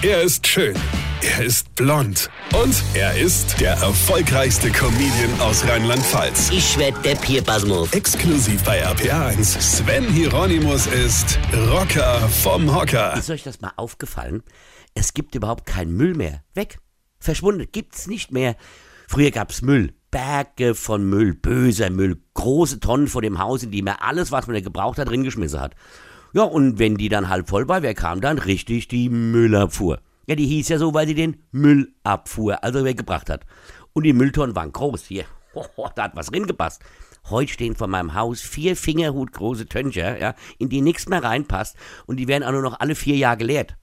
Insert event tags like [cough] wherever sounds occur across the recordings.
Er ist schön. Er ist blond. Und er ist der erfolgreichste Comedian aus Rheinland-Pfalz. Ich werd der Pierpasmus. Exklusiv bei RPA1. Sven Hieronymus ist Rocker vom Hocker. Ist euch das mal aufgefallen? Es gibt überhaupt keinen Müll mehr. Weg. Verschwunden. Gibt's nicht mehr. Früher gab's Müll. Berge von Müll, böser Müll, große Tonnen vor dem Haus, in die man alles, was man da gebraucht hat, drin geschmissen hat. Ja, und wenn die dann halb voll war, wer kam dann? Richtig, die Müllabfuhr. Ja, die hieß ja so, weil sie den Müll abfuhr, also weggebracht hat. Und die Mülltonnen waren groß. Hier, [laughs] da hat was drin gepasst. Heute stehen vor meinem Haus vier Fingerhut große Töncher, ja, in die nichts mehr reinpasst und die werden auch nur noch alle vier Jahre geleert.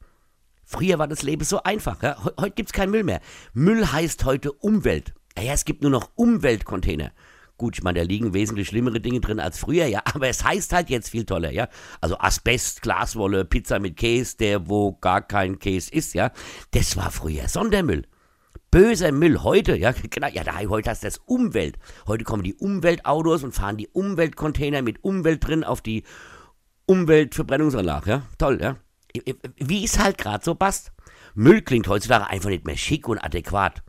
Früher war das Leben so einfach. Ja? Heute gibt's keinen Müll mehr. Müll heißt heute Umwelt. Ja, es gibt nur noch Umweltcontainer. Gut, ich meine, da liegen wesentlich schlimmere Dinge drin als früher, ja, aber es heißt halt jetzt viel toller, ja. Also Asbest, Glaswolle, Pizza mit Käse, der wo gar kein Käse ist, ja. Das war früher Sondermüll. Böser Müll heute, ja, [laughs] genau, ja, heute heißt das Umwelt. Heute kommen die Umweltautos und fahren die Umweltcontainer mit Umwelt drin auf die Umweltverbrennungsanlage, ja. Toll, ja. Wie es halt gerade so passt. Müll klingt heutzutage einfach nicht mehr schick und adäquat.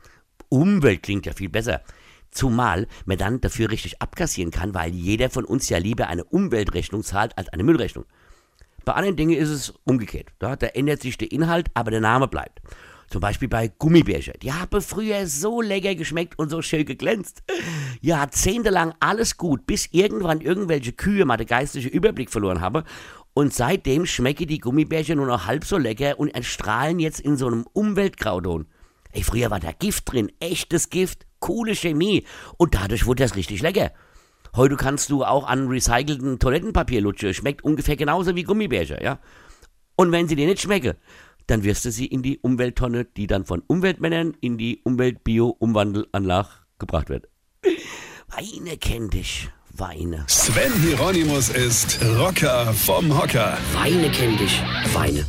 Umwelt klingt ja viel besser. Zumal man dann dafür richtig abkassieren kann, weil jeder von uns ja lieber eine Umweltrechnung zahlt als eine Müllrechnung. Bei anderen Dingen ist es umgekehrt. Da, da ändert sich der Inhalt, aber der Name bleibt. Zum Beispiel bei Gummibärchen. Die haben früher so lecker geschmeckt und so schön geglänzt. Jahrzehntelang alles gut, bis irgendwann irgendwelche Kühe mal den geistlichen Überblick verloren haben. Und seitdem schmecken die Gummibärchen nur noch halb so lecker und erstrahlen jetzt in so einem Umweltgrauton. Ey, früher war da Gift drin, echtes Gift coole Chemie und dadurch wurde das richtig lecker. Heute kannst du auch an recycelten Toilettenpapier lutschen. Schmeckt ungefähr genauso wie Gummibärchen, ja? Und wenn sie dir nicht schmecken, dann wirst du sie in die Umwelttonne, die dann von Umweltmännern in die Umwelt-Bio-Umwandelanlage gebracht wird. Weine kennt dich. Weine. Sven Hieronymus ist Rocker vom Hocker. Weine kennt dich. Weine.